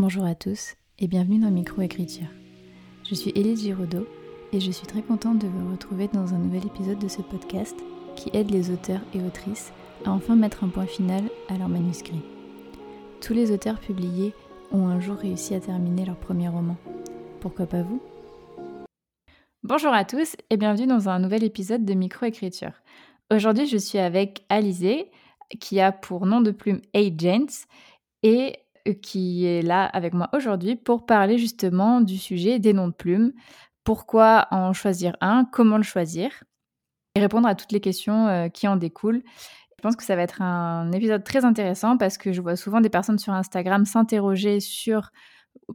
Bonjour à tous et bienvenue dans Microécriture. Je suis Élise Giraudot et je suis très contente de vous retrouver dans un nouvel épisode de ce podcast qui aide les auteurs et autrices à enfin mettre un point final à leur manuscrit. Tous les auteurs publiés ont un jour réussi à terminer leur premier roman. Pourquoi pas vous? Bonjour à tous et bienvenue dans un nouvel épisode de Microécriture. Aujourd'hui, je suis avec Alizé, qui a pour nom de plume Agents, et qui est là avec moi aujourd'hui pour parler justement du sujet des noms de plumes. Pourquoi en choisir un? Comment le choisir? Et répondre à toutes les questions euh, qui en découlent. Je pense que ça va être un épisode très intéressant parce que je vois souvent des personnes sur Instagram s'interroger sur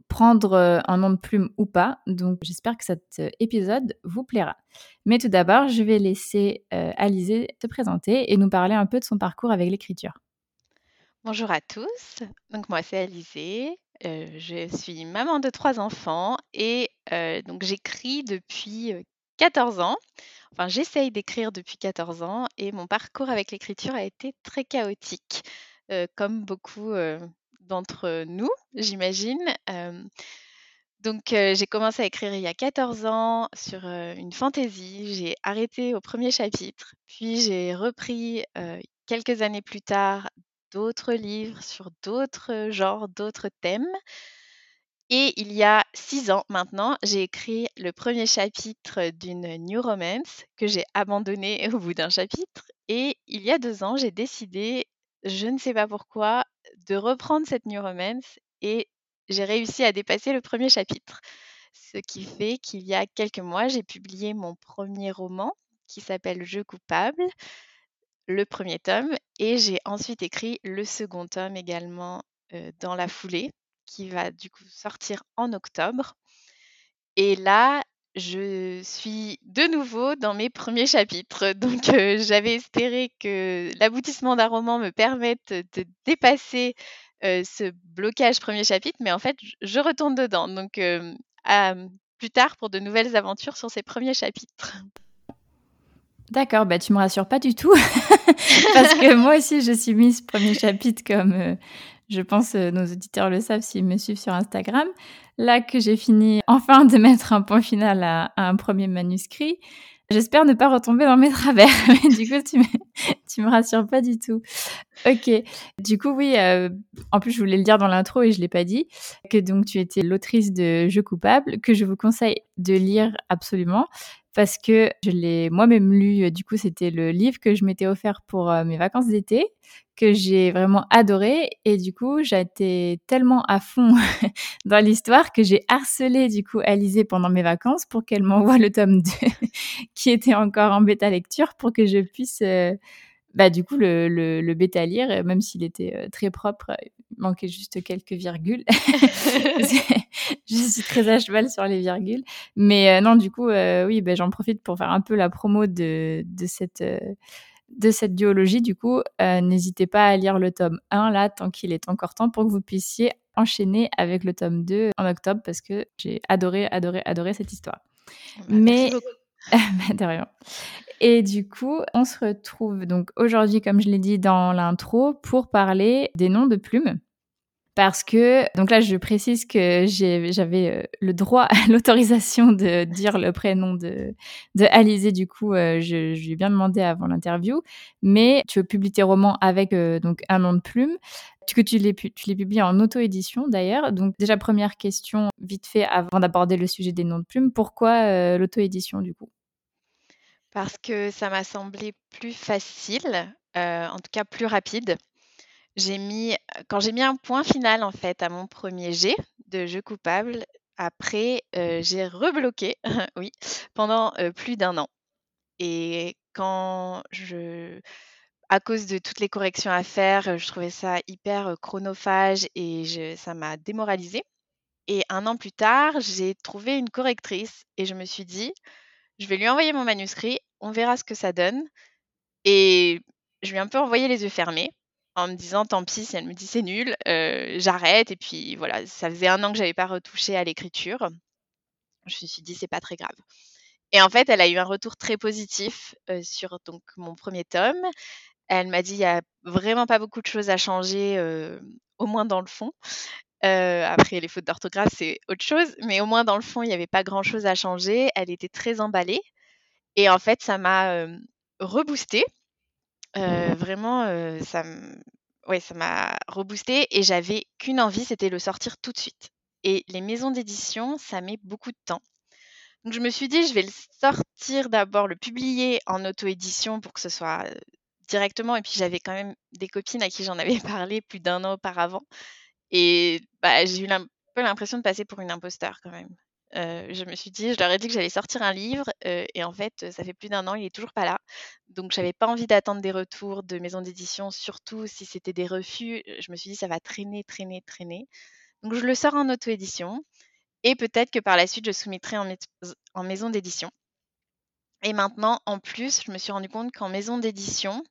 prendre euh, un nom de plume ou pas. Donc j'espère que cet épisode vous plaira. Mais tout d'abord, je vais laisser Alizé te présenter et nous parler un peu de son parcours avec l'écriture. Bonjour à tous, donc moi c'est Alizée, euh, je suis maman de trois enfants et euh, donc j'écris depuis 14 ans. Enfin, j'essaye d'écrire depuis 14 ans et mon parcours avec l'écriture a été très chaotique, comme beaucoup d'entre nous, j'imagine. donc j'ai commencé à écrire il y a 14 ans sur une fantaisie. J'ai arrêté au premier chapitre, puis j'ai repris quelques années plus tard d'autres livres sur d'autres genres, d'autres thèmes. Et il y a six ans maintenant, j'ai écrit le premier chapitre d'une New Romance que j'ai abandonné au bout d'un chapitre. Et il y a deux ans, j'ai décidé, je ne sais pas pourquoi, de reprendre cette New Romance et j'ai réussi à dépasser le premier chapitre. Ce qui fait qu'il y a quelques mois, j'ai publié mon premier roman qui s'appelle Je coupable le premier tome et j'ai ensuite écrit le second tome également dans la foulée qui va du coup sortir en octobre. Et là, je suis de nouveau dans mes premiers chapitres. Donc j'avais espéré que l'aboutissement d'un roman me permette de dépasser ce blocage premier chapitre, mais en fait, je retourne dedans. Donc à plus tard pour de nouvelles aventures sur ces premiers chapitres. D'accord, bah tu me rassures pas du tout, parce que moi aussi je suis mise premier chapitre comme euh, je pense euh, nos auditeurs le savent s'ils me suivent sur Instagram. Là que j'ai fini enfin de mettre un point final à, un premier manuscrit, j'espère ne pas retomber dans mes travers. Mais du coup tu me, me rassures pas du tout. Ok, du coup oui, euh, en plus je voulais le dire dans l'intro et je l'ai pas dit, que donc tu étais l'autrice de Jeux coupables, que je vous conseille de lire absolument parce que je l'ai moi-même lu. Euh, du coup, c'était le livre que je m'étais offert pour euh, mes vacances d'été, que j'ai vraiment adoré. Et du coup, été tellement à fond dans l'histoire que j'ai harcelé du coup Alizée pendant mes vacances pour qu'elle m'envoie le tome 2 qui était encore en bêta lecture pour que je puisse euh, bah, du coup, le, le, bêta lire, même s'il était très propre, manquait juste quelques virgules. je suis très à cheval sur les virgules. Mais non, du coup, oui, bah, j'en profite pour faire un peu la promo de, de cette de cette duologie, du coup, n'hésitez pas à lire le tome 1 là, tant qu'il est encore temps, pour que vous puissiez enchaîner avec le tome 2 en octobre, parce que j'ai adoré, adoré, adoré cette histoire. Bah, Mais de rien. Et du coup, on se retrouve donc aujourd'hui, comme je l'ai dit dans l'intro, pour parler des noms de plumes. Parce que, donc là, je précise que j'avais euh, le droit, l'autorisation de dire le prénom de, de Alizé. Du coup, euh, je, je, lui ai bien demandé avant l'interview. Mais tu publies tes romans avec euh, donc un nom de plume que tu les, tu les publies en auto-édition d'ailleurs. Donc déjà, première question, vite fait, avant d'aborder le sujet des noms de plumes, pourquoi l'auto-édition du coup? Parce que ça m'a semblé plus facile, en tout cas plus rapide. J'ai mis, quand j'ai mis un point final en fait à mon premier jet de jeu coupable, après j'ai rebloqué, oui, pendant plus d'un an. Et quand je, à cause de toutes les corrections à faire, je trouvais ça hyper chronophage et ça m'a démoralisée. Et un an plus tard, j'ai trouvé une correctrice et je me suis dit, je vais lui envoyer mon manuscrit, on verra ce que ça donne. Et je lui ai un peu envoyé les yeux fermés en me disant tant pis si elle me dit c'est nul, euh, j'arrête. Et puis voilà, ça faisait un an que j'avais pas retouché à l'écriture. Je me suis dit c'est pas très grave. Et en fait, elle a eu un retour très positif euh, sur mon premier tome. Elle m'a dit il y a vraiment pas beaucoup de choses à changer, euh, au moins dans le fond. Après, les fautes d'orthographe, c'est autre chose, mais au moins dans le fond, il n'y avait pas grand-chose à changer. Elle était très emballée et en fait, ça m'a, reboostée. vraiment, ça ouais, ça m'a reboostée et j'avais qu'une envie, c'était le sortir tout de suite et les maisons d'édition, ça met beaucoup de temps. Donc je me suis dit: «Je vais le sortir d'abord, le publier en auto-édition pour que ce soit, directement» et puis j'avais quand même des copines à qui j'en avais parlé plus d'un an auparavant et bah, j'ai eu un peu l'impression de passer pour une imposteur quand même. je me suis dit je leur ai dit que j'allais sortir un livre, et en fait, ça fait plus d'un an, il est toujours pas là. Donc j'avais pas envie d'attendre des retours de maisons d'édition, surtout si c'était des refus. Je me suis dit: «Ça va traîner, traîner, traîner». Donc je le sors en auto-édition et peut-être que par la suite je soumettrai en en maison d'édition. Et maintenant, en plus, je me suis rendu compte qu'en maison d'édition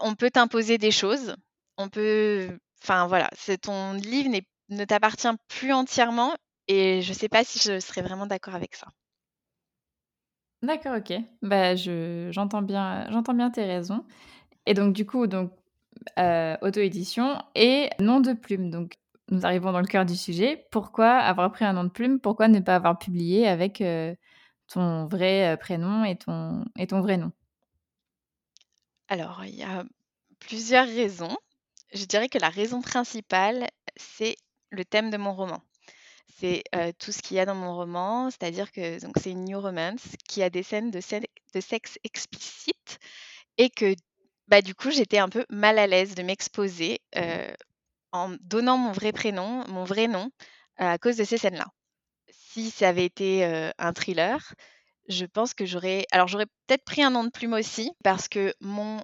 on peut t'imposer des choses. On peut enfin voilà, c'est ton livre ne t'appartient plus entièrement et je sais pas si je serais vraiment d'accord avec ça. D'accord, OK. Bah, je j'entends bien j'entends bien tes raisons et donc du coup, donc heu, auto-édition et nom de plume. Donc nous arrivons dans le cœur du sujet. Pourquoi avoir pris un nom de plume? Pourquoi ne pas avoir publié avec, heu, ton vrai, prénom et ton et ton vrai nom? Alors, il y a plusieurs raisons. Je dirais que la raison principale, c'est le thème de mon roman. C'est, tout ce qu'il y a dans mon roman, c'est-à-dire que donc c'est une new romance qui a des scènes de de sexe explicite et que, bah, du coup, j'étais un peu mal à l'aise de m'exposer, en donnant mon vrai prénom, mon vrai nom, à cause de ces scènes-là. Si ça avait été, un thriller, je pense que j'aurais alors j'aurais peut-être pris un nom de plume aussi parce que mon,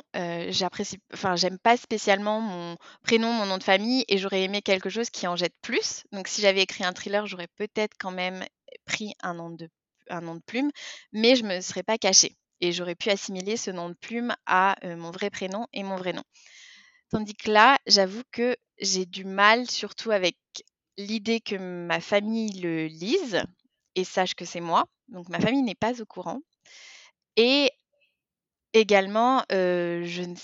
j'apprécie enfin j'aime pas spécialement mon prénom, mon nom de famille et j'aurais aimé quelque chose qui en jette plus. Donc si j'avais écrit un thriller, j'aurais peut-être quand même pris un nom de un nom de plume, mais je me serais pas cachée et j'aurais pu assimiler ce nom de plume à, mon vrai prénom et mon vrai nom. Tandis que là, j'avoue que j'ai du mal surtout avec l'idée que ma famille le lise et sache que c'est moi. Donc ma famille n'est pas au courant. Et également, je ne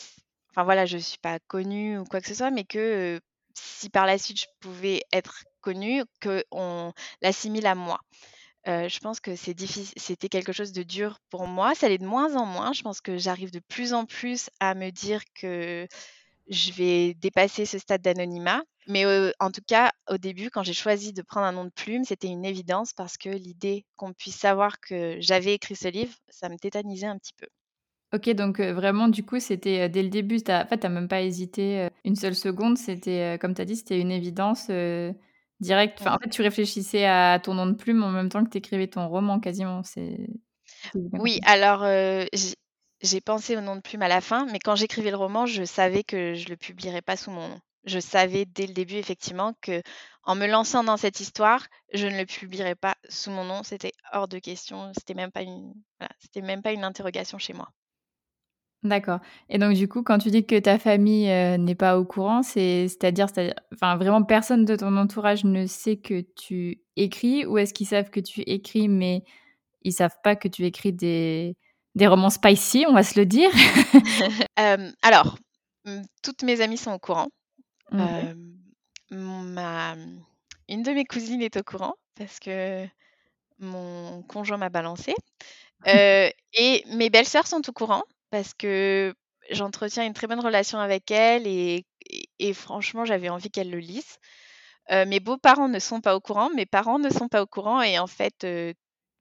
enfin voilà, je suis pas connue ou quoi que ce soit, mais que, si par la suite je pouvais être connue, qu'on l'assimile à moi. je pense que c'est c'était quelque chose de dur pour moi. Ça l'est de moins en moins. Je pense que j'arrive de plus en plus à me dire que je vais dépasser ce stade d'anonymat. Mais en tout cas, au début, quand j'ai choisi de prendre un nom de plume, c'était une évidence parce que l'idée qu'on puisse savoir que j'avais écrit ce livre, ça me tétanisait un petit peu. OK, donc vraiment, du coup, c'était, dès le début, tu en fait, tu même pas hésité, une seule seconde. C'était, comme tu as dit, c'était une évidence, directe. Enfin, en fait, tu réfléchissais à ton nom de plume en même temps que tu écrivais ton roman quasiment, c'est Oui, alors, j'ai pensé au nom de plume à la fin, mais quand j'écrivais le roman, je savais que je le publierais pas sous mon nom. Je savais dès le début effectivement que en me lançant dans cette histoire, je ne le publierais pas sous mon nom, c'était hors de question, c'était même pas une c'était même pas une interrogation chez moi. D'accord. Et donc du coup, quand tu dis que ta famille, euh, n'est pas au courant, c'est c'est-à-dire enfin vraiment personne de ton entourage ne sait que tu écris ou est-ce qu'ils savent que tu écris mais ils savent pas que tu écris des des romans spicy, on va se le dire? alors, mmh, toutes mes amies sont au courant. ma une de mes cousines est au courant parce que mon conjoint m'a balancé et mes belles-sœurs sont au courant parce que j'entretiens une très bonne relation avec elles et et franchement, j'avais envie qu'elles le lisent. mes beaux-parents ne sont pas au courant, mes parents ne sont pas au courant et en fait,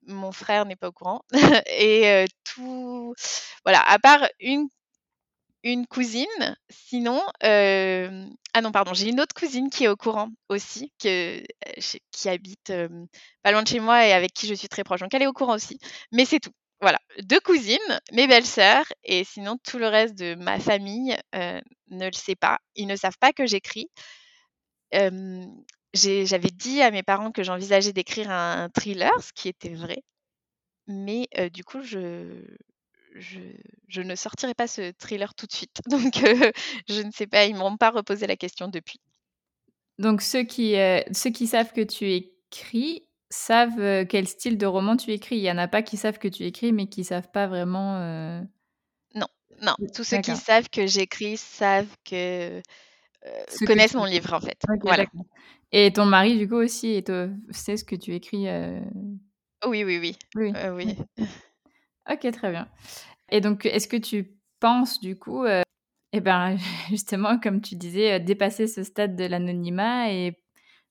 mon frère n'est pas au courant et tout voilà, à part une une cousine, sinon, ah non pardon, j'ai une autre cousine qui est au courant aussi, que, qui habite, pas loin de chez moi et avec qui je suis très proche, donc elle est au courant aussi, mais c'est tout. Voilà, 2 cousines, mes belles-sœurs et sinon tout le reste de ma famille, ne le sait pas. Ils ne savent pas que j'écris. J'avais dit à mes parents que j'envisageais d'écrire un thriller, ce qui était vrai, mais du coup je je, ne sortirai pas ce thriller tout de suite. Donc, je ne sais pas, ils ne m'ont pas reposé la question depuis. Donc, ceux qui, ceux qui savent que tu écris savent quel style de roman tu écris. Il n'y en a pas qui savent que tu écris, mais qui ne savent pas vraiment. Non, non. Tous ceux qui savent que j'écris savent que connaissent mon livre, en fait. voilà. Et ton mari, du coup, aussi, sait ce que tu écris Oui, oui, oui. Oui. oui. ok, très bien. Et donc, est-ce que tu penses, du coup, eh ben, justement, comme tu disais, dépasser ce stade de l'anonymat et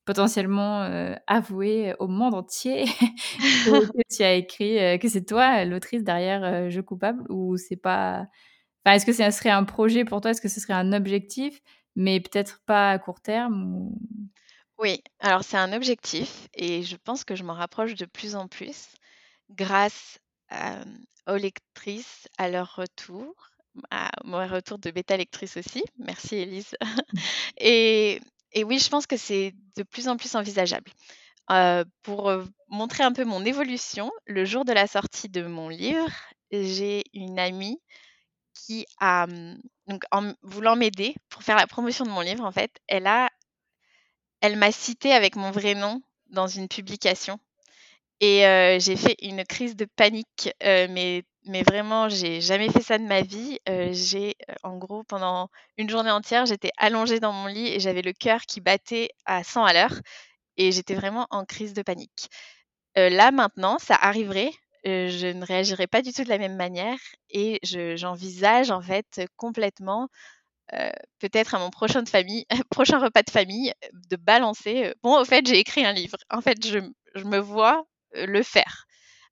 potentiellement avouer au monde entier que, tu as écrit, que c'est toi l'autrice derrière Je coupable ou c'est pas. Enfin, est-ce que ce serait un projet pour toi? Est-ce que ce serait un objectif, mais peut-être pas à court terme Oui, alors c'est un objectif et je pense que je m'en rapproche de plus en plus grâce aux lectrices, à leur retour, à mon retour de bêta lectrice aussi. Merci Elise. et et oui, je pense que c'est de plus en plus envisageable. pour montrer un peu mon évolution, le jour de la sortie de mon livre, j'ai une amie qui a, mmh, donc en voulant m'aider pour faire la promotion de mon livre, en fait, elle a, elle m'a cité avec mon vrai nom dans une publication et j'ai fait une crise de panique, mais mais vraiment, j'ai jamais fait ça de ma vie. j'ai, en gros, pendant une journée entière, j'étais allongée dans mon lit et j'avais le cœur qui battait à 100 à l'heure et j'étais vraiment en crise de panique. là, maintenant, ça arriverait, je ne réagirais pas du tout de la même manière et j'envisage, en fait, complètement, peut-être à mon prochain repas de famille, de balancer, «Bon, au fait, j'ai écrit un livre». En fait, je je me vois le faire.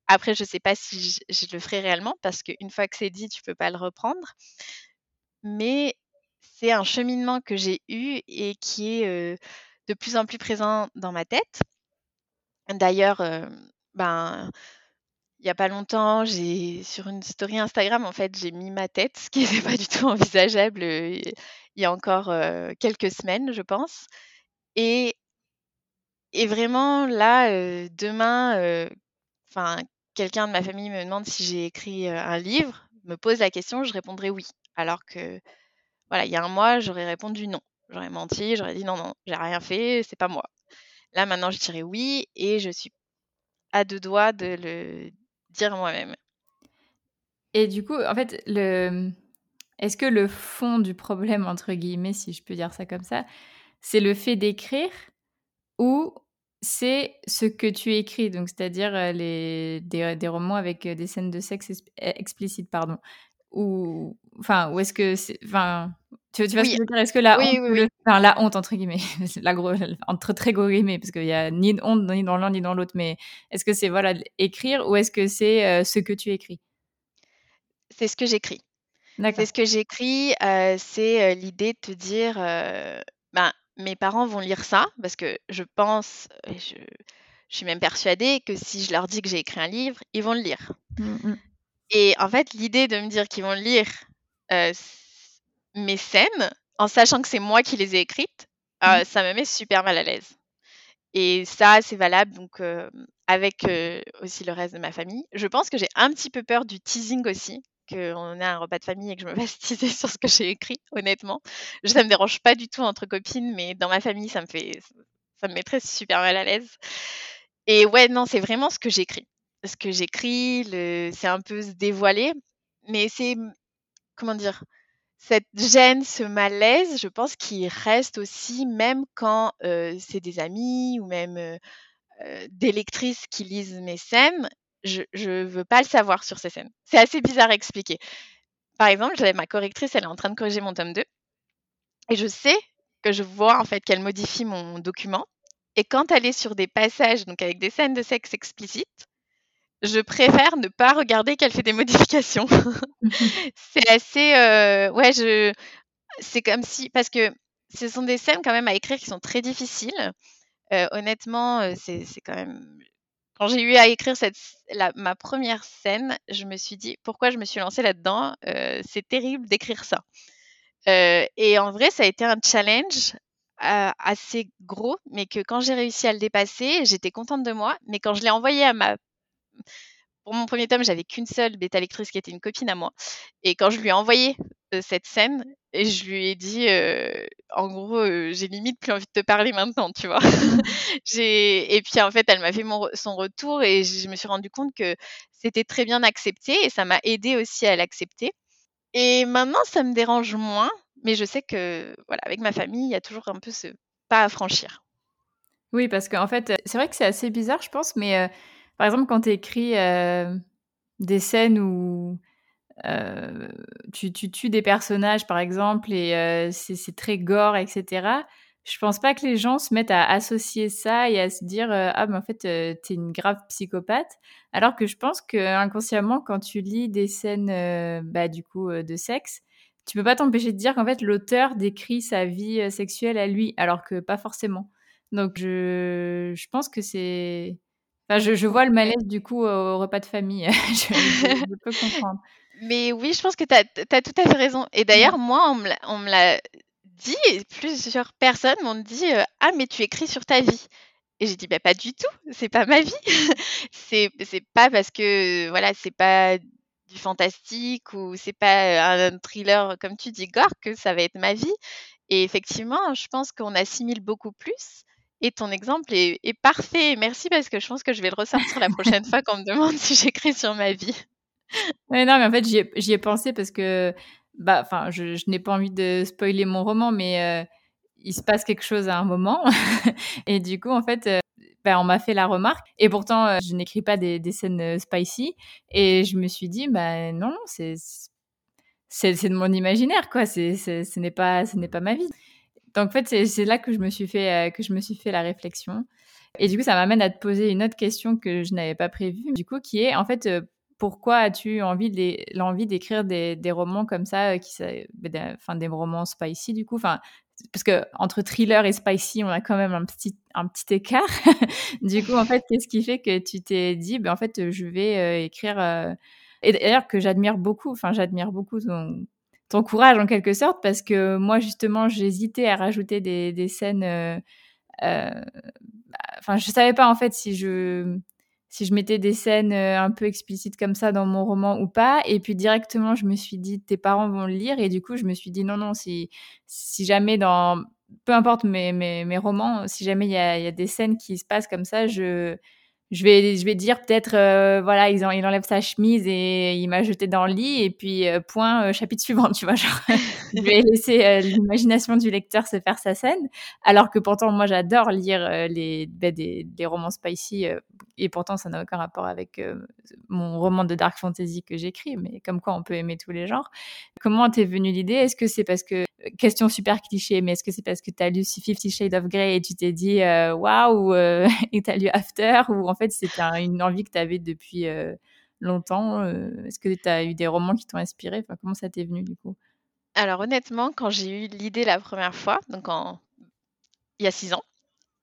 Après, je ne sais pas si je, le ferai réellement parce qu'une fois que c'est dit, tu ne peux pas le reprendre. Mais c'est un cheminement que j'ai eu et qui est de plus en plus présent dans ma tête. D'ailleurs, ben, il n'y a pas longtemps, j'ai sur une story Instagram, en fait, j'ai mis ma tête, ce qui n'était pas du tout envisageable il y a encore quelques semaines, je pense. Et vraiment là, demain, enfin, quelqu'un de ma famille me demande si j'ai écrit, un livre, me pose la question, je répondrai «oui». Alors que, voilà, il y a un mois, j'aurais répondu «non». J'aurais menti, j'aurais dit: «Non, non, j'ai rien fait, c'est pas moi». Là, maintenant, je dirais «oui» et je suis à deux doigts de le dire moi-même. Et du coup, en fait, le est-ce que le fond du problème, entre guillemets, si je peux dire ça comme ça, c'est le fait d'écrire ou c'est ce que tu écris, donc c'est-à-dire les des, romans avec des scènes de sexe e, explicites, pardon. Ou enfin, ou est-ce que c'est enfin, tu, tu vois ce que je veux dire? Est-ce que la honte, enfin la honte entre guillemets, la gros, entre très gros guillemets, parce qu'il y a ni de honte ni dans l'un ni dans l'autre, mais est-ce que c'est voilà écrire ou est-ce que c'est ce que tu écris? C'est ce que j'écris. C'est ce que j'écris. c'est l'idée de te dire, ben mes parents vont lire ça parce que je pense, et je, suis même persuadée que si je leur dis que j'ai écrit un livre, ils vont le lire. Mmh, mmh. Et en fait, l'idée de me dire qu'ils vont lire mes scènes, en sachant que c'est moi qui les ai écrites, mmh. ça me met super mal à l'aise. Et ça, c'est valable donc avec aussi le reste de ma famille. Je pense que j'ai un petit peu peur du teasing aussi, qu'on ait un repas de famille et que je me fasse teaser sur ce que j'ai écrit, honnêtement. Ça me dérange pas du tout entre copines, mais dans ma famille, ça me fait, ça me mettrait super mal à l'aise. Et ouais, non, c'est vraiment ce que j'écris. Ce que j'écris, c'est un peu se dévoiler, mais c'est, comment dire, cette gêne, ce malaise, je pense qu'il reste aussi même quand c'est des amis ou même des lectrices qui lisent mes scènes je ne veux pas le savoir sur ces scènes. C'est assez bizarre à expliquer. Par exemple, j'avais ma correctrice, elle est en train de corriger mon tome 2. Et je sais que je vois en fait qu'elle modifie mon document. Et quand elle est sur des passages, donc avec des scènes de sexe explicites, je préfère ne pas regarder qu'elle fait des modifications. c'est assez, euh, ouais, je, c'est comme si, parce que ce sont des scènes quand même à écrire qui sont très difficiles. Euh, honnêtement, euh, c'est quand même, quand j'ai eu à écrire cette, ma première scène, je me suis dit pourquoi je me suis lancée là-dedans. C'est terrible d'écrire ça. Et en vrai, ça a été un challenge assez gros, mais que quand j'ai réussi à le dépasser, j'étais contente de moi. Mais quand je l'ai envoyé à ma pour mon premier tome, j'avais qu'une seule bêta lectrice qui était une copine à moi. Et quand je lui ai envoyé cette scène, et je lui ai dit, en gros, j'ai limite plus envie de te parler maintenant, tu vois. et puis en fait, elle m'a fait son retour et je me suis rendu compte que c'était très bien accepté et ça m'a aidé aussi à l'accepter. Et maintenant, ça me dérange moins, mais je sais que, voilà, avec ma famille, il y a toujours un peu ce pas à franchir. Oui, parce qu'en fait, c'est vrai que c'est assez bizarre, je pense, mais par exemple, quand tu écris des scènes où tu, tu, tues des personnages, par exemple, et c'est très gore, etc., je pense pas que les gens se mettent à associer ça et à se dire ah mais en fait t'es une grave psychopathe alors que je pense que inconsciemment quand tu lis des scènes bah du coup de sexe tu peux pas t'empêcher de dire qu'en fait l'auteur décrit sa vie sexuelle à lui alors que pas forcément donc je, je pense que c'est enfin je, je, vois le malaise du coup au repas de famille je, je, peux comprendre mais oui je pense que tu as, as, tout à fait raison et d'ailleurs moi on me l'a dit, et plusieurs personnes m'ont dit Ah, mais tu écris sur ta vie. Et j'ai dit bah, Pas du tout, c'est pas ma vie. c'est pas parce que voilà, c'est pas du fantastique ou c'est pas un thriller, comme tu dis, gore, que ça va être ma vie. Et effectivement, je pense qu'on assimile beaucoup plus. Et ton exemple est, parfait. Merci parce que je pense que je vais le ressortir la prochaine fois qu'on me demande si j'écris sur ma vie. Non, mais en fait, j'y ai, pensé parce que bah, je, n'ai pas envie de spoiler mon roman, mais euh, il se passe quelque chose à un moment. et du coup, en fait, euh, bah, on m'a fait la remarque. Et pourtant, euh, je n'écris pas des, des, scènes spicy. Et je me suis dit, bah non, non, c'est c'est de mon imaginaire, quoi. C'est ce n'est pas ce n'est pas ma vie. Donc en fait, c'est là que je me suis fait que je me suis fait la réflexion. Et du coup, ça m'amène à te poser une autre question que je n'avais pas prévue, du coup, qui est en fait pourquoi as-tu envie l'envie d'écrire des, romans comme ça, euh, qui, bah, enfin des romans spicy du coup, enfin parce que entre thriller et spicy, on a quand même un petit un petit écart. du coup, en fait, qu'est-ce qui fait que tu t'es dit, ben en fait, je vais euh, écrire euh, et d'ailleurs que j'admire beaucoup, enfin j'admire beaucoup courage en quelque sorte parce que moi justement j'hésitais à rajouter des, scènes euh, enfin je savais pas en fait si je si je mettais des scènes euh, un peu explicites comme ça dans mon roman ou pas. Et puis directement, je me suis dit, tes parents vont le lire. Et du coup, je me suis dit, non, non, si, si jamais dans, peu importe mes, mes, mes romans, si jamais il y a, y a, des scènes qui se passent comme ça, je, je vais, je vais dire peut-être, euh, voilà, il, il, enlève sa chemise et il m'a jeté dans le lit, et puis euh, point, euh, chapitre suivant, tu vois, genre, je vais laisser l'imagination du lecteur se faire sa scène, alors que pourtant, moi, j'adore lire les, bah, des, des, romans spicy, et pourtant, ça n'a aucun rapport avec mon roman de dark fantasy que j'écris, mais comme quoi on peut aimer tous les genres. Comment t'es venue l'idée? Est-ce que c'est parce que, question super cliché, mais est-ce que c'est parce que t'as lu Fifty Shades of Grey et tu t'es dit, waouh, wow, et t'as lu After, ou en fait, c'était une envie que tu avais depuis euh, longtemps. Euh, est-ce que tu as eu des romans qui t'ont inspiré? Enfin, Comment ça t'est venu du coup? Alors honnêtement, quand j'ai eu l'idée la première fois, donc en... il y a six ans,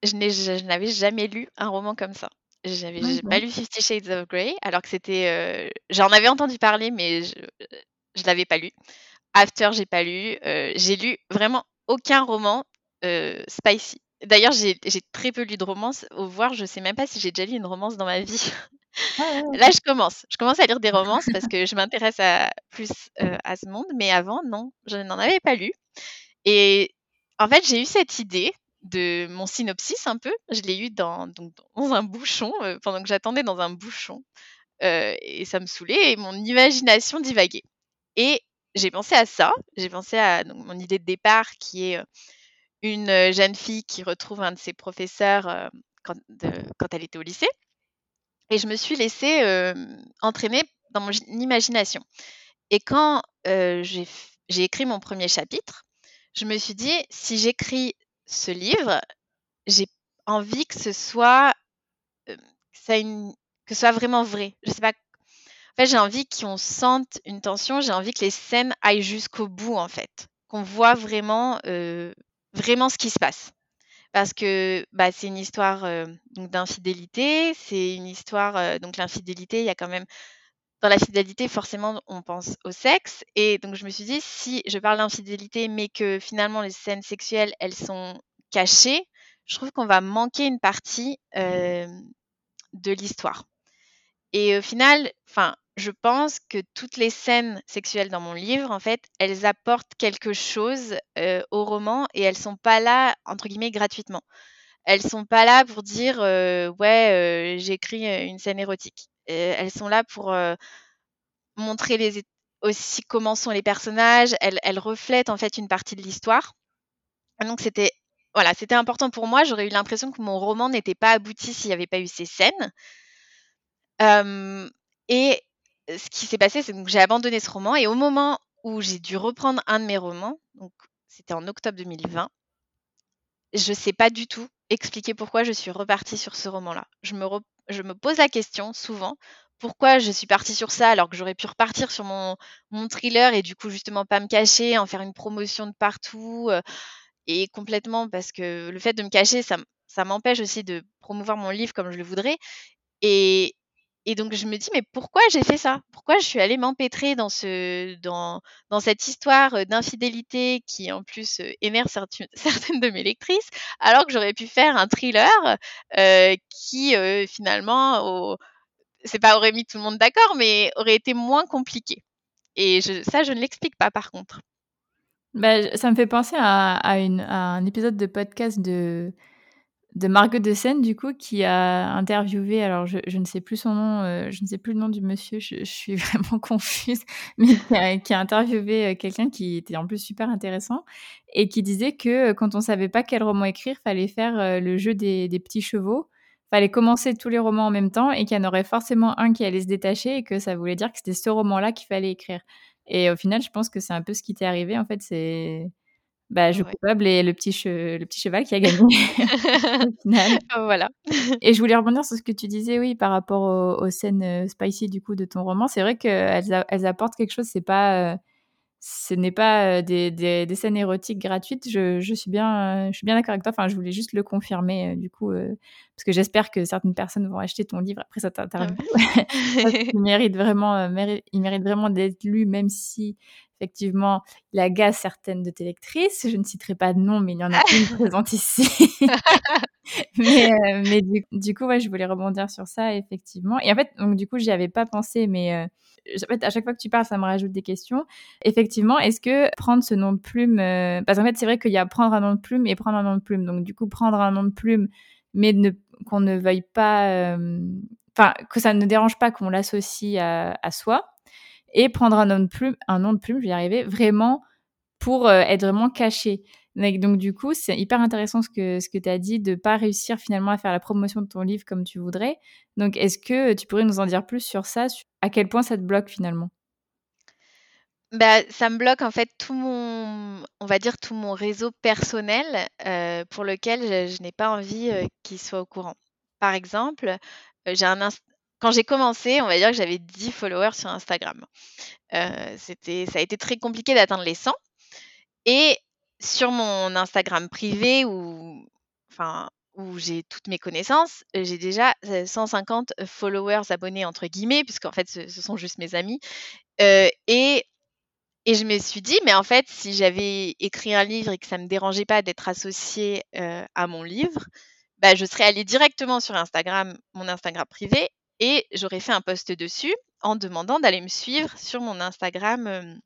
je n'avais jamais lu un roman comme ça. J'avais pas lu Fifty Shades of Grey, alors que c'était. Euh, j'en avais entendu parler, mais je ne l'avais pas lu. After, j'ai pas lu. j'ai lu vraiment aucun roman spicy. D'ailleurs, j'ai très peu lu de romances. Au voir, je sais même pas si j'ai déjà lu une romance dans ma vie. Ah Là, je commence. Je commence à lire des romances parce que je m'intéresse plus euh, à ce monde. Mais avant, non, je n'en avais pas lu. Et en fait, j'ai eu cette idée de mon synopsis un peu. Je l'ai eu dans, donc, dans un bouchon, euh, pendant que j'attendais dans un bouchon. Euh, et ça me saoulait et mon imagination divaguait. Et j'ai pensé à ça. J'ai pensé à mon idée de départ qui est une jeune fille qui retrouve un de ses professeurs quand, elle était au lycée. Et je me suis laissée entraîner dans mon imagination. Et quand j'ai écrit mon premier chapitre, je me suis dit, si j'écris ce livre, j'ai envie que ce soit, une, que ce soit vraiment vrai. Je sais pas. En fait, j'ai envie qu'on sente une tension. J'ai envie que les scènes aillent jusqu'au bout, en fait, qu'on voit vraiment vraiment ce qui se passe. Parce que bah, c'est une histoire d'infidélité, c'est une histoire donc l'infidélité, il y a quand même dans la fidélité forcément on pense au sexe et donc je me suis dit si je parle d'infidélité mais que finalement les scènes sexuelles elles sont cachées, je trouve qu'on va manquer une partie de l'histoire. Et au final, enfin je pense que toutes les scènes sexuelles dans mon livre, en fait, elles apportent quelque chose au roman et elles sont pas là, entre guillemets, gratuitement. Elles sont pas là pour dire ouais, j'écris une scène érotique. elles sont là pour montrer les, aussi comment sont les personnages, elle, elle reflète en fait une partie de l'histoire. Donc c'était voilà, c'était important pour moi. J'aurais eu l'impression que mon roman n'était pas abouti s'il n'y avait pas eu ces scènes. et ce qui s'est passé, c'est que j'ai abandonné ce roman et au moment où j'ai dû reprendre un de mes romans, c'était en octobre 2020, je ne sais pas du tout expliquer pourquoi je suis repartie sur ce roman-là. Je me, je me pose la question souvent pourquoi je suis partie sur ça alors que j'aurais pu repartir sur mon, thriller et du coup justement pas me cacher, en faire une promotion de partout et complètement parce que le fait de me cacher, ça, ça m'empêche aussi de promouvoir mon livre comme je le voudrais. Et, et donc je me dis mais pourquoi j'ai fait ça? Pourquoi je suis allée m'empêtrer dans ce dans dans cette histoire d'infidélité qui en plus énerve certaines de mes lectrices alors que j'aurais pu faire un thriller qui finalement c'est pas aurait mis tout le monde d'accord mais aurait été moins compliqué. Et ça je ne l'explique pas par contre. Bah, ça me fait penser à un épisode de podcast de de Margot de Seine, du coup, qui a interviewé, alors je, ne sais plus son nom, euh, je ne sais plus le nom du monsieur, je, suis vraiment confuse, mais qui a, interviewé euh, quelqu'un qui était en plus super intéressant et qui disait que euh, quand on savait pas quel roman écrire, fallait faire le jeu des, des petits chevaux, fallait commencer tous les romans en même temps et qu'il y en aurait forcément un qui allait se détacher et que ça voulait dire que c'était ce roman-là qu'il fallait écrire. Et au final, je pense que c'est un peu ce qui t'est arrivé. En fait, c'est bah, je coupable et le petit, le petit cheval qui a gagné au final. Voilà. et je voulais rebondir sur ce que tu disais, oui, par rapport aux, scènes euh, spicy du coup de ton roman. C'est vrai qu'elles elles apportent quelque chose. C'est pas, euh, ce n'est pas euh, des, des, des, scènes érotiques gratuites. Je, je suis bien, je suis bien d'accord avec toi. Enfin, je voulais juste le confirmer du coup, parce que j'espère que certaines personnes vont acheter ton livre après cette interview. il mérite vraiment, il mérite vraiment d'être lu, même si effectivement, il agace certaines de tes lectrices. Je ne citerai pas de nom, mais il y en a une présente ici. mais, euh, mais du, coup, ouais, je voulais rebondir sur ça, effectivement. Et en fait, donc, du coup, j'y avais pas pensé, mais euh, en fait, à chaque fois que tu parles, ça me rajoute des questions. Effectivement, est-ce que prendre ce nom de plume, euh, parce qu'en fait, c'est vrai qu'il y a prendre un nom de plume et prendre un nom de plume. Donc, du coup, prendre un nom de plume, mais qu'on ne veuille pas, enfin, que ça ne dérange pas qu'on l'associe à soi et prendre un nom de plume, un nom de plume, je vais y arriver, vraiment pour euh, être vraiment caché. Donc, du coup, c'est hyper intéressant ce que, ce que tu as dit de pas réussir finalement à faire la promotion de ton livre comme tu voudrais. Donc, est-ce que tu pourrais nous en dire plus sur ça, à quel point ça te bloque finalement? Bah, ça me bloque en fait tout mon, on va dire tout mon réseau personnel euh, pour lequel je, n'ai pas envie euh, qu'il soit au courant. Par exemple, j'ai un, quand j'ai commencé, on va dire que j'avais 10 followers sur Instagram. Euh, ça a été très compliqué d'atteindre les 100. Et sur mon Instagram privé, où, enfin, où j'ai toutes mes connaissances, j'ai déjà 150 followers abonnés, entre guillemets, puisqu'en fait, ce, sont juste mes amis. Euh, et, et je me suis dit, mais en fait, si j'avais écrit un livre et que ça ne me dérangeait pas d'être associé euh, à mon livre, bah, je serais allée directement sur Instagram, mon Instagram privé, et j'aurais fait un post dessus en demandant d'aller me suivre sur mon Instagram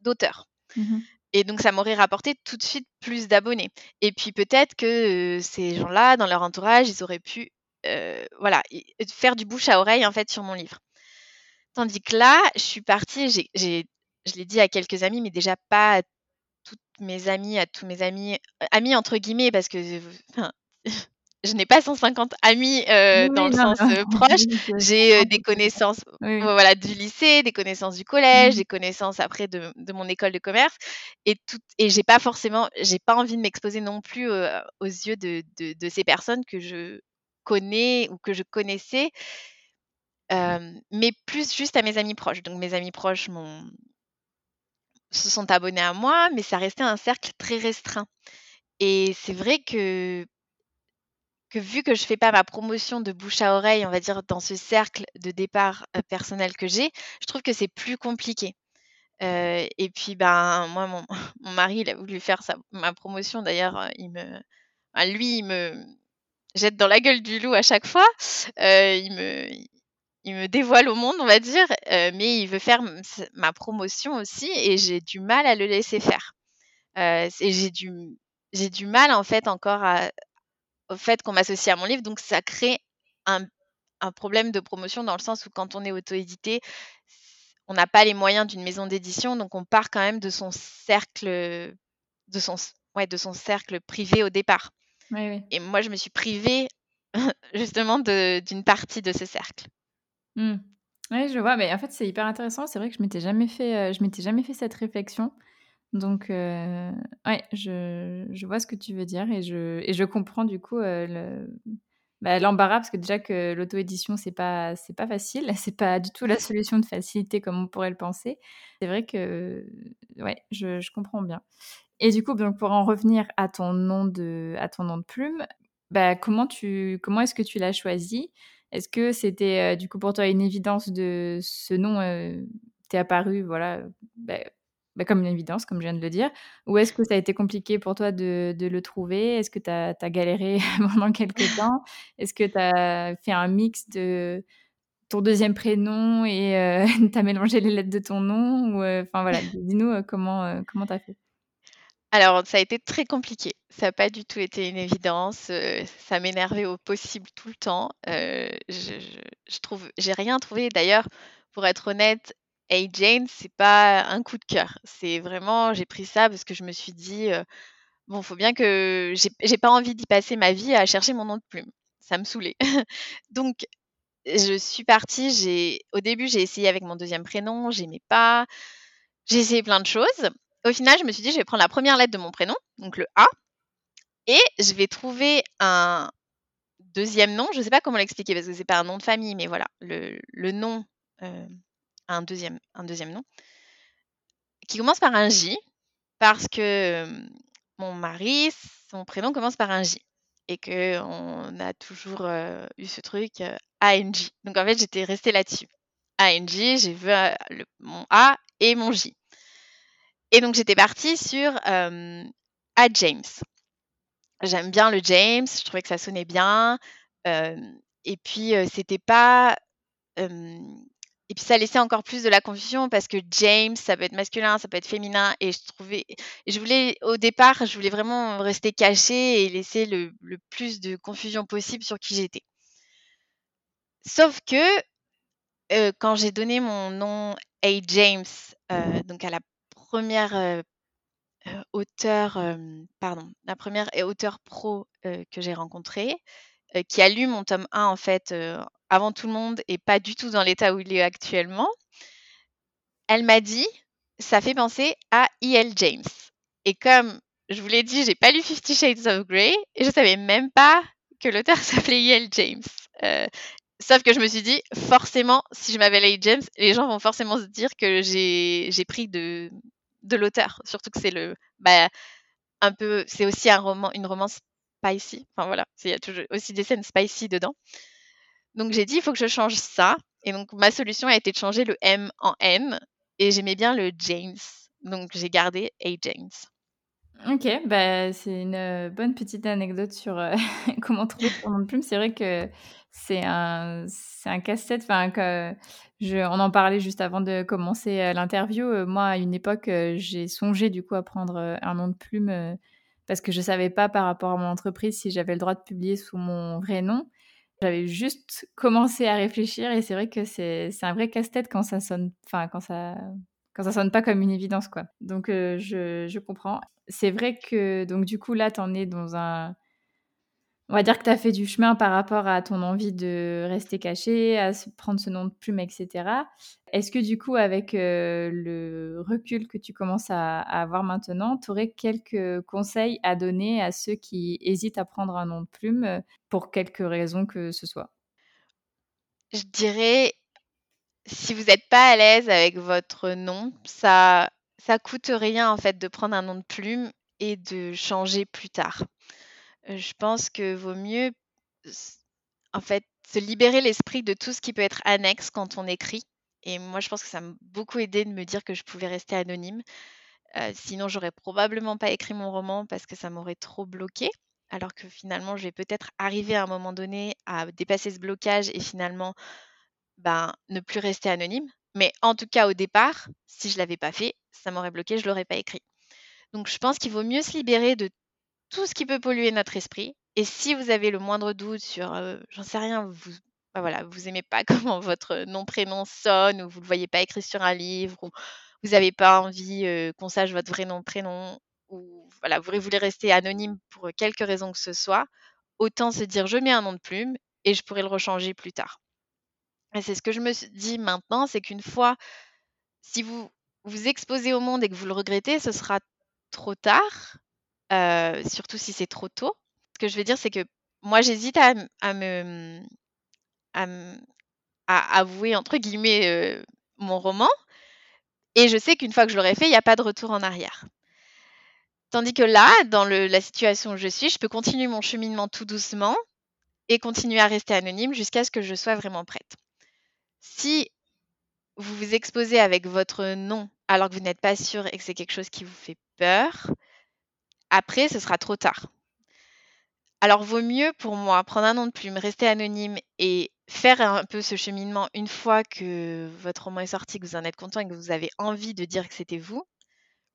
d'auteur. Mmh et donc, ça m'aurait rapporté tout de suite plus d'abonnés. Et puis, peut-être que ces gens-là, dans leur entourage, ils auraient pu voilà, faire du bouche à oreille, en fait, sur mon livre. Tandis que là, je suis partie, je l'ai dit à quelques amis, mais déjà pas à toutes mes amies, à tous mes amis, amis entre guillemets, parce que je n'ai pas 150 amis euh, dans le sens euh, proche. J'ai euh, des connaissances voilà, du lycée, des connaissances du collège, mmh. des connaissances après de, de, mon école de commerce. Et, tout, et j'ai pas forcément, j'ai pas envie de m'exposer non plus aux yeux de, de, de, ces personnes que je connais ou que je connaissais, mais plus juste à mes amis proches. Donc mes amis proches m'ont se sont abonnés à moi, mais ça restait un cercle très restreint. Et c'est vrai que que vu que je fais pas ma promotion de bouche à oreille, on va dire dans ce cercle de départ personnel que j'ai, je trouve que c'est plus compliqué. et puis ben moi mon, mon, mari il a voulu faire sa, ma promotion. D'ailleurs il me lui il me jette dans la gueule du loup à chaque fois. Il me il me dévoile au monde on va dire. Mais il veut faire ma promotion aussi et j'ai du mal à le laisser faire. Et j'ai du j'ai du mal en fait encore à, au fait qu'on m'associe à mon livre. Donc, ça crée un, problème de promotion dans le sens où quand on est auto-édité, on n'a pas les moyens d'une maison d'édition, donc on part quand même de son cercle, de son, ouais, de son cercle privé au départ. Et moi, je me suis privée justement d'une partie de ce cercle. Mmh. Oui, je vois, mais en fait, c'est hyper intéressant. C'est vrai que je m'étais jamais fait, je m'étais jamais fait cette réflexion. Donc, ouais, je, je, vois ce que tu veux dire et je, et je comprends du coup le, bah, l'embarras parce que déjà que l'auto-édition c'est pas pas facile, c'est pas du tout la solution de facilité comme on pourrait le penser. C'est vrai que ouais, je, je, comprends bien. Et du coup, donc pour en revenir à ton nom de à ton nom de plume, bah, comment comment est-ce que tu l'as choisi? Est-ce que c'était du coup pour toi une évidence de ce nom euh, t'est apparu voilà bah, bah, comme une évidence, comme je viens de le dire Ou est-ce que ça a été compliqué pour toi de, de le trouver? Est-ce que tu as, galéré pendant quelques temps? Est-ce que tu as fait un mix de ton deuxième prénom et euh, tu as mélangé les lettres de ton nom euh, Enfin voilà, dis-nous euh, comment comment tu as fait? Alors, ça a été très compliqué. Ça n'a pas du tout été une évidence. ça m'énervait au possible tout le temps. je, je, je trouve, j'ai rien trouvé. D'ailleurs, pour être honnête, Hey Jane, c'est pas un coup de cœur. C'est vraiment, j'ai pris ça parce que je me suis dit, bon, bon, faut bien que j'ai pas envie d'y passer ma vie à chercher mon nom de plume. Ça me saoulait. Donc, je suis partie. J'ai, au début, j'ai essayé avec mon deuxième prénom, j'aimais pas. J'ai essayé plein de choses. Au final, je me suis dit, je vais prendre la première lettre de mon prénom, donc le A, et je vais trouver un deuxième nom. Je sais pas comment l'expliquer parce que c'est pas un nom de famille, mais voilà, le, le nom un deuxième, un deuxième nom, qui commence par un J, parce que mon mari, son prénom commence par un J. Et qu'on a toujours eu ce truc ANG. Donc en fait, j'étais restée là-dessus. ANG, j'ai vu mon A et mon J. Et donc j'étais partie sur A James. J'aime bien le James, je trouvais que ça sonnait bien. et puis, c'était pas et puis ça laissait encore plus de la confusion parce que James, ça peut être masculin, ça peut être féminin. Et je trouvais, je voulais, au départ, je voulais vraiment rester cachée et laisser le, plus de confusion possible sur qui j'étais. Sauf que euh, quand j'ai donné mon nom A. James, euh, donc à la première euh, auteur, pardon, la première auteur pro que j'ai rencontrée, qui a lu mon tome 1 en fait avant tout le monde et pas du tout dans l'état où il est actuellement, elle m'a dit ça fait penser à E.L. James. Et comme je vous l'ai dit, j'ai pas lu Fifty Shades of Grey et je savais même pas que l'auteur s'appelait E.L. James. Euh, sauf que je me suis dit, forcément, si je m'appelle E.L. James, les gens vont forcément se dire que j'ai pris de, de l'auteur. Surtout que c'est le. Bah, un peu. C'est aussi un roman, une romance spicy. Enfin voilà, il y a toujours aussi des scènes spicy dedans. Donc j'ai dit, il faut que je change ça. Et donc ma solution a été de changer le M en N. Et j'aimais bien le James. Donc j'ai gardé A. James. Ok, bah, c'est une euh, bonne petite anecdote sur euh, comment trouver son nom de plume. C'est vrai que c'est un, c'est un casse-tête. Enfin, je, on en parlait juste avant de commencer euh, l'interview. Moi, à une époque, j'ai songé du coup à prendre un nom de plume parce que je savais pas par rapport à mon entreprise si j'avais le droit de publier sous mon vrai nom. J'avais juste commencé à réfléchir et c'est vrai que c'est un vrai casse-tête quand ça sonne, enfin quand ça quand ça sonne pas comme une évidence quoi. Donc euh, je, je, comprends. C'est vrai que donc du coup là tu en es dans un on va dire que tu as fait du chemin par rapport à ton envie de rester caché, à prendre ce nom de plume, etc. Est-ce que du coup, avec euh, le recul que tu commences à, avoir maintenant, tu aurais quelques conseils à donner à ceux qui hésitent à prendre un nom de plume euh, pour quelque raison que ce soit? Je dirais, si vous n'êtes pas à l'aise avec votre nom, ça ça coûte rien en fait de prendre un nom de plume et de changer plus tard je pense que vaut mieux en fait se libérer l'esprit de tout ce qui peut être annexe quand on écrit. Et moi, je pense que ça m'a beaucoup aidé de me dire que je pouvais rester anonyme. sinon, j'aurais probablement pas écrit mon roman parce que ça m'aurait trop bloqué. Alors que finalement, je vais peut-être arriver à un moment donné à dépasser ce blocage et finalement ben, ne plus rester anonyme. Mais en tout cas, au départ, si je l'avais pas fait, ça m'aurait bloqué, je l'aurais pas écrit. Donc, je pense qu'il vaut mieux se libérer de tout ce qui peut polluer notre esprit. Et si vous avez le moindre doute sur, j'en sais rien, vous bah, voilà, vous aimez pas comment votre nom prénom sonne ou vous le voyez pas écrit sur un livre ou vous avez pas envie, qu'on sache votre vrai nom prénom ou voilà, vous voulez rester anonyme pour quelque raison que ce soit, autant se dire: «Je mets un nom de plume et je pourrai le rechanger plus tard». Et c'est ce que je me dis maintenant, c'est qu'une fois si vous vous exposez au monde et que vous le regrettez, ce sera trop tard, surtout si c'est trop tôt. Ce que je veux dire, c'est que moi, j'hésite à me avouer entre guillemets, mon roman et je sais qu'une fois que je l'aurai fait, il y a pas de retour en arrière. Tandis que là, dans la situation où je suis, je peux continuer mon cheminement tout doucement et continuer à rester anonyme jusqu'à ce que je sois vraiment prête. Si vous vous exposez avec votre nom alors que vous n'êtes pas sûr et que c'est quelque chose qui vous fait peur, après ce sera trop tard. Alors vaut mieux pour moi prendre un nom de plume, rester anonyme et faire un peu ce cheminement une fois que votre roman est sorti, que vous en êtes content et que vous avez envie de dire que c'était vous,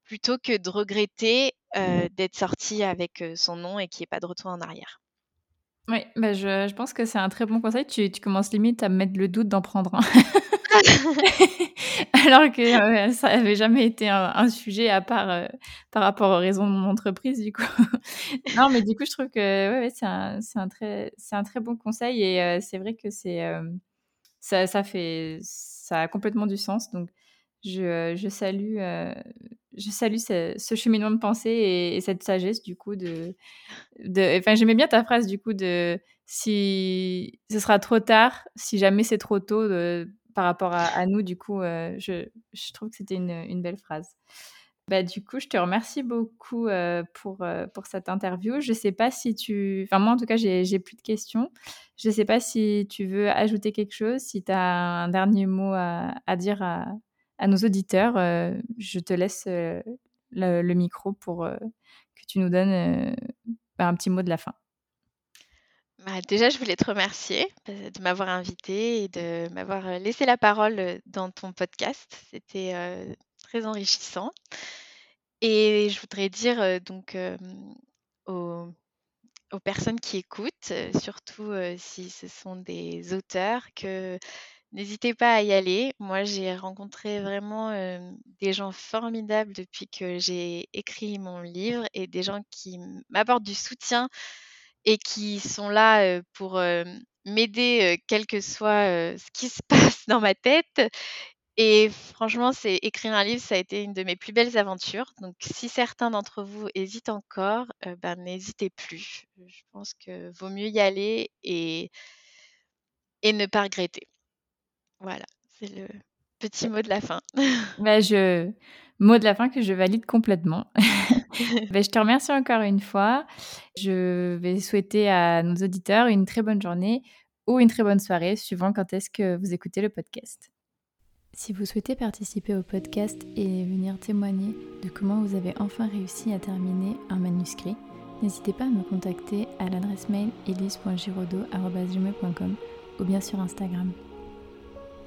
plutôt que de regretter euh, d'être sorti avec euh, son nom et qu'il n'y ait pas de retour en arrière. Oui, bah je, pense que c'est un très bon conseil. Tu commences limite à me mettre le doute d'en prendre un. Alors que ça n'avait jamais été un, sujet à part par rapport aux raisons de mon entreprise, du coup. non, mais du coup, je trouve que c'est un, très, un très bon conseil et c'est vrai que c'est ça, fait ça a complètement du sens. Donc, je, je salue, je salue ce, cheminement de pensée et, cette sagesse, du coup, de. enfin, j'aimais bien ta phrase, du coup, de si ce sera trop tard, si jamais c'est trop tôt, par rapport à, nous, du coup, euh, je, trouve que c'était une, belle phrase. Bah, du coup, je te remercie beaucoup euh, pour, euh, pour cette interview. Je ne sais pas si tu... Enfin, moi, en tout cas, j'ai plus de questions. Je ne sais pas si tu veux ajouter quelque chose, si tu as un dernier mot à, dire à, nos auditeurs. je te laisse le, micro pour que tu nous donnes un petit mot de la fin. Bah, déjà, je voulais te remercier euh, de m'avoir invité et de m'avoir euh, laissé la parole euh, dans ton podcast. C'était très enrichissant. Et je voudrais dire donc aux, aux personnes qui écoutent, surtout si ce sont des auteurs, que n'hésitez pas à y aller. Moi, j'ai rencontré vraiment des gens formidables depuis que j'ai écrit mon livre et des gens qui m'apportent du soutien et qui sont là pour m'aider, quel que soit ce qui se passe dans ma tête. Et franchement, c'est écrire un livre, ça a été une de mes plus belles aventures. Donc, si certains d'entre vous hésitent encore, ben, n'hésitez plus. Je pense que vaut mieux y aller et, et ne pas regretter. Voilà, c'est le petit mot de la fin. Bah, je... Mot de la fin que je valide complètement. Ben, je te remercie encore une fois. Je vais souhaiter à nos auditeurs une très bonne journée ou une très bonne soirée, suivant quand est-ce que vous écoutez le podcast. Si vous souhaitez participer au podcast et venir témoigner de comment vous avez enfin réussi à terminer un manuscrit, n'hésitez pas à me contacter à l'adresse mail elise.giraudot.com ou bien sur Instagram.